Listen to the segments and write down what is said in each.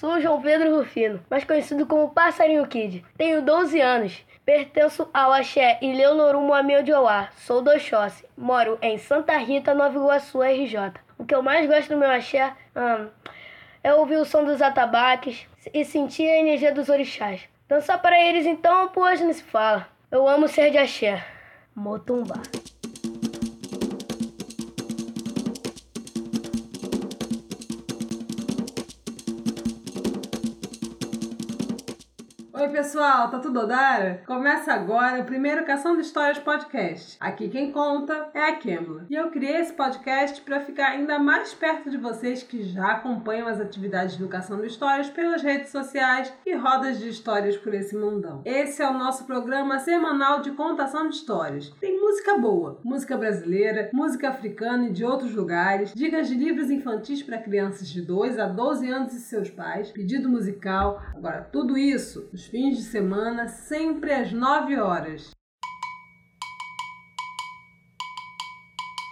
Sou João Pedro Rufino, mais conhecido como Passarinho Kid. Tenho 12 anos. Pertenço ao Axé e Leonorumo Amiojoá. Sou do Oxóssi. Moro em Santa Rita, Nova Iguaçu, RJ. O que eu mais gosto do meu axé hum, é ouvir o som dos atabaques e sentir a energia dos orixás. Dançar para eles então, pois não se fala. Eu amo ser de axé. Motumba. Pessoal, tá tudo odara? Começa agora o primeiro Cação de Histórias podcast. Aqui quem conta é a Kembla. E eu criei esse podcast para ficar ainda mais perto de vocês que já acompanham as atividades de educação de histórias pelas redes sociais e rodas de histórias por esse mundão. Esse é o nosso programa semanal de contação de histórias. Tem música boa, música brasileira, música africana e de outros lugares, dicas de livros infantis para crianças de 2 a 12 anos e seus pais, pedido musical. Agora, tudo isso nos fins de semana, sempre às 9 horas.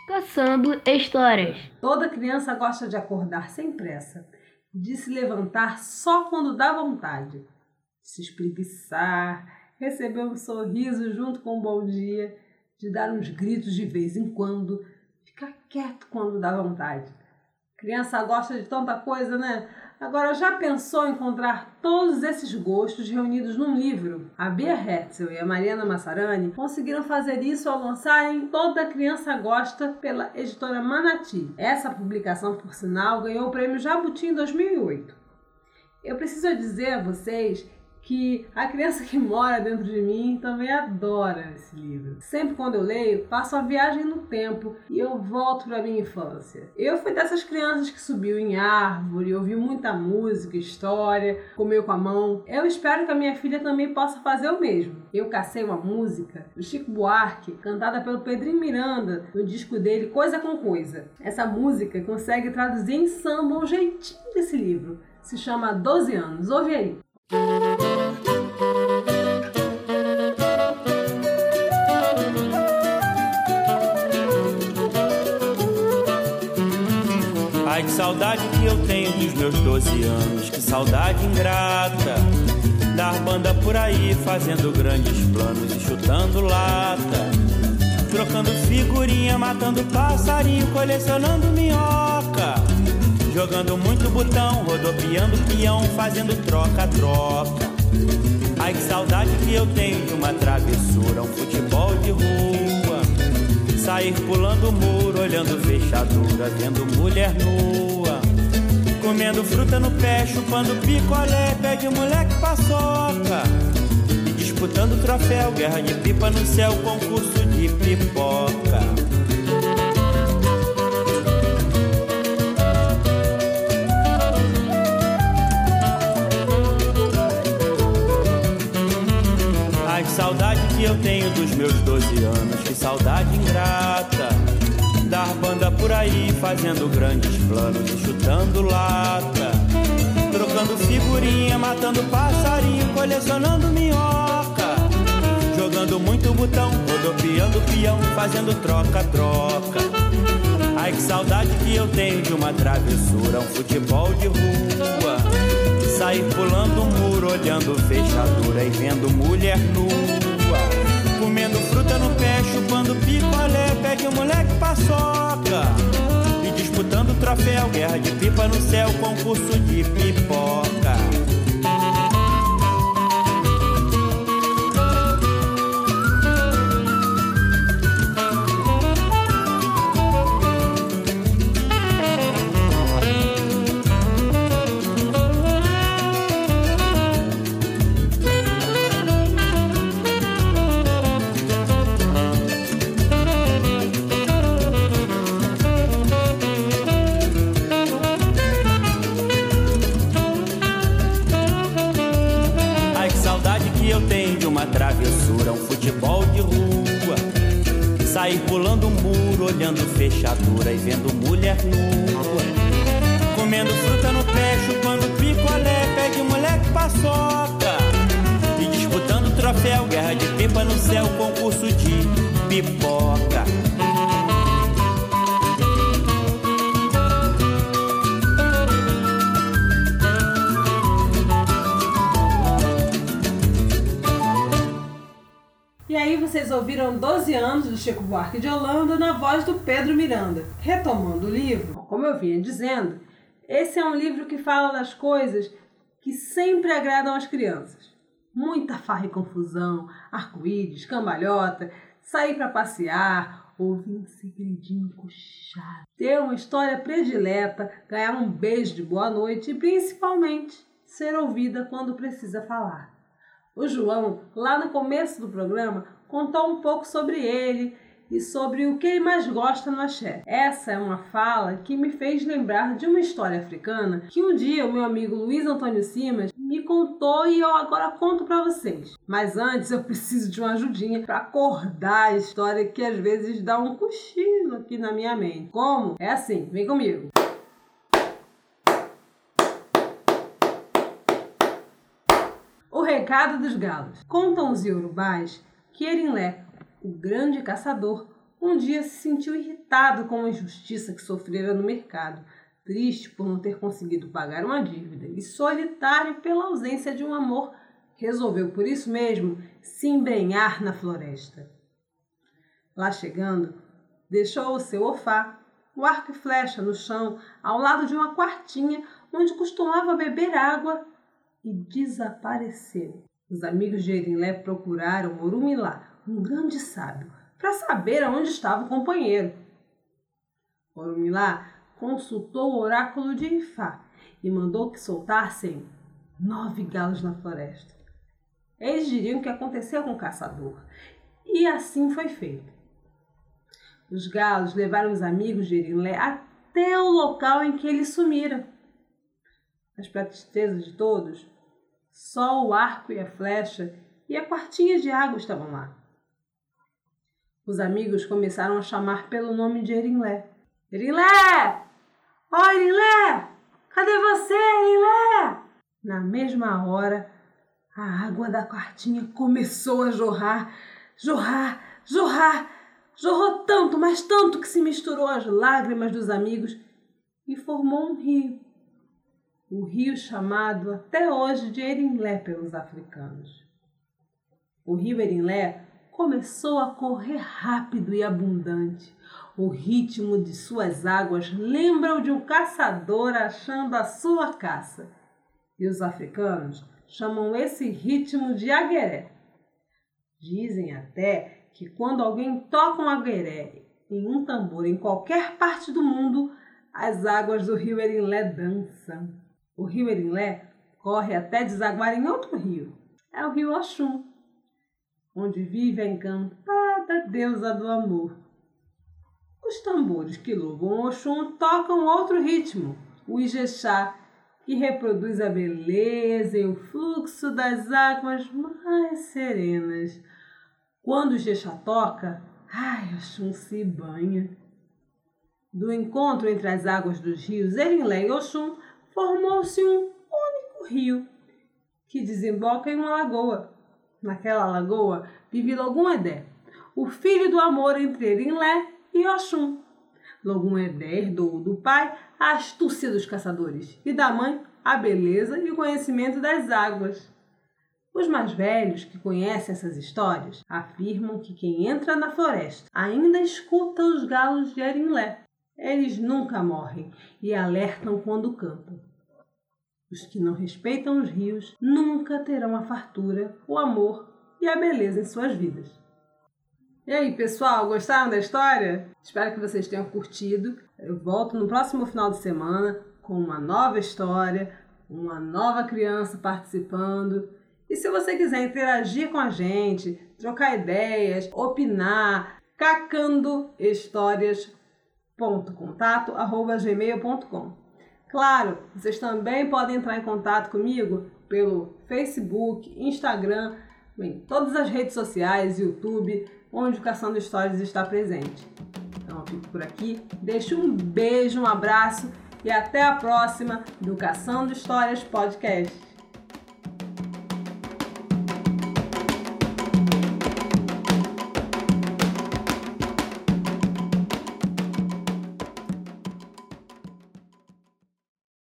Caçando histórias. Toda criança gosta de acordar sem pressa, de se levantar só quando dá vontade, de se espreguiçar, receber um sorriso junto com um bom dia, de dar uns gritos de vez em quando, ficar quieto quando dá vontade. Criança gosta de tanta coisa, né? Agora, já pensou em encontrar todos esses gostos reunidos num livro? A Bia Hetzel e a Mariana Massarani conseguiram fazer isso ao lançarem Toda Criança Gosta pela editora Manati. Essa publicação, por sinal, ganhou o prêmio Jabuti em 2008. Eu preciso dizer a vocês que a criança que mora dentro de mim também adora esse livro. Sempre quando eu leio, faço uma viagem no tempo e eu volto para minha infância. Eu fui dessas crianças que subiu em árvore, ouviu muita música, história, comeu com a mão. Eu espero que a minha filha também possa fazer o mesmo. Eu cacei uma música do Chico Buarque, cantada pelo Pedrinho Miranda, no disco dele Coisa com Coisa. Essa música consegue traduzir em samba o jeitinho desse livro. Se chama 12 anos. Ouve aí. Ai, saudade que eu tenho dos meus 12 anos, que saudade ingrata. Dar banda por aí, fazendo grandes planos e chutando lata. Trocando figurinha, matando passarinho, colecionando minhoca. Jogando muito botão, rodopiando peão, fazendo troca-troca. Ai, que saudade que eu tenho de uma travessura, um futebol de rua. Sair pulando o muro, olhando fechadura, vendo mulher nua. Comendo fruta no pé, chupando picolé, pé de moleque paçoca. E disputando troféu, guerra de pipa no céu, concurso de fazendo grandes planos chutando lata. Trocando figurinha, matando passarinho, colecionando minhoca. Jogando muito botão, rodopiando peão, fazendo troca-troca. Ai, que saudade que eu tenho de uma travessura, um futebol de rua. Sair pulando um muro, olhando fechadura e vendo mulher nua. Comendo fruta no pé, chupando picolé, pé de moleque paçoca. Disputando troféu, guerra de pipa no céu, concurso de pipoca. Olhando fechadura e vendo mulher nua. Comendo fruta no pé, chupando picolé, pé de moleque paçoca. E disputando troféu, guerra de pipa no céu, concurso de pipoca. Vocês ouviram 12 anos do Chico Buarque de Holanda na voz do Pedro Miranda. Retomando o livro, como eu vinha dizendo, esse é um livro que fala das coisas que sempre agradam as crianças. Muita farra e confusão, arco-íris, cambalhota, sair para passear, ouvir um segredinho cochado, ter uma história predileta, ganhar um beijo de boa noite e principalmente ser ouvida quando precisa falar. O João, lá no começo do programa, contou um pouco sobre ele e sobre o que ele mais gosta no axé. Essa é uma fala que me fez lembrar de uma história africana que um dia o meu amigo Luiz Antônio Simas me contou e eu agora conto para vocês. Mas antes eu preciso de uma ajudinha para acordar a história que às vezes dá um cochilo aqui na minha mente. Como? É assim, vem comigo. O recado dos galos. Contam os iorubás que o grande caçador, um dia se sentiu irritado com a injustiça que sofrera no mercado, triste por não ter conseguido pagar uma dívida e solitário pela ausência de um amor, resolveu por isso mesmo se embrenhar na floresta. Lá chegando, deixou o seu ofá, o arco e flecha no chão, ao lado de uma quartinha onde costumava beber água e desapareceu. Os amigos de Erinlé procuraram Orumilá, um grande sábio, para saber aonde estava o companheiro. Orumilá consultou o oráculo de Ifá e mandou que soltassem nove galos na floresta. Eles diriam que aconteceu com o caçador, e assim foi feito. Os galos levaram os amigos de Erinlé até o local em que ele sumira. Mas, para tristeza de todos, só o arco e a flecha e a quartinha de água estavam lá. Os amigos começaram a chamar pelo nome de Erinlé. Erinlé! Ó oh, Erinlé! Cadê você, Erinlé? Na mesma hora, a água da quartinha começou a jorrar, jorrar, jorrar. Jorrou tanto, mas tanto que se misturou às lágrimas dos amigos e formou um rio o rio chamado até hoje de Erinlé pelos africanos. O rio Erinlé começou a correr rápido e abundante. O ritmo de suas águas lembra o de um caçador achando a sua caça. E os africanos chamam esse ritmo de agueré. Dizem até que quando alguém toca um agueré em um tambor em qualquer parte do mundo, as águas do rio Erinlé dançam. O rio Erinlé corre até desaguar em outro rio. É o rio Oxum, onde vive a encantada deusa do amor. Os tambores que louvam Oxum tocam outro ritmo, o Ijexá, que reproduz a beleza e o fluxo das águas mais serenas. Quando o Ijexá toca, ai, Oxum se banha. Do encontro entre as águas dos rios Erinlé e Oxum, formou-se um único rio que desemboca em uma lagoa. Naquela lagoa vive Logum Edé, o filho do amor entre Erinlé e Oxum. Logum Edé herdou do pai a astúcia dos caçadores e da mãe a beleza e o conhecimento das águas. Os mais velhos que conhecem essas histórias afirmam que quem entra na floresta ainda escuta os galos de Erinlé. Eles nunca morrem e alertam quando cantam. Os que não respeitam os rios nunca terão a fartura, o amor e a beleza em suas vidas. E aí, pessoal, gostaram da história? Espero que vocês tenham curtido. Eu volto no próximo final de semana com uma nova história, uma nova criança participando. E se você quiser interagir com a gente, trocar ideias, opinar, cacandohistórias.contato@gmail.com. Claro, vocês também podem entrar em contato comigo pelo Facebook, Instagram, bem, todas as redes sociais, YouTube, onde o Caçando Histórias está presente. Então eu fico por aqui, deixo um beijo, um abraço e até a próxima do Caçando Histórias Podcast.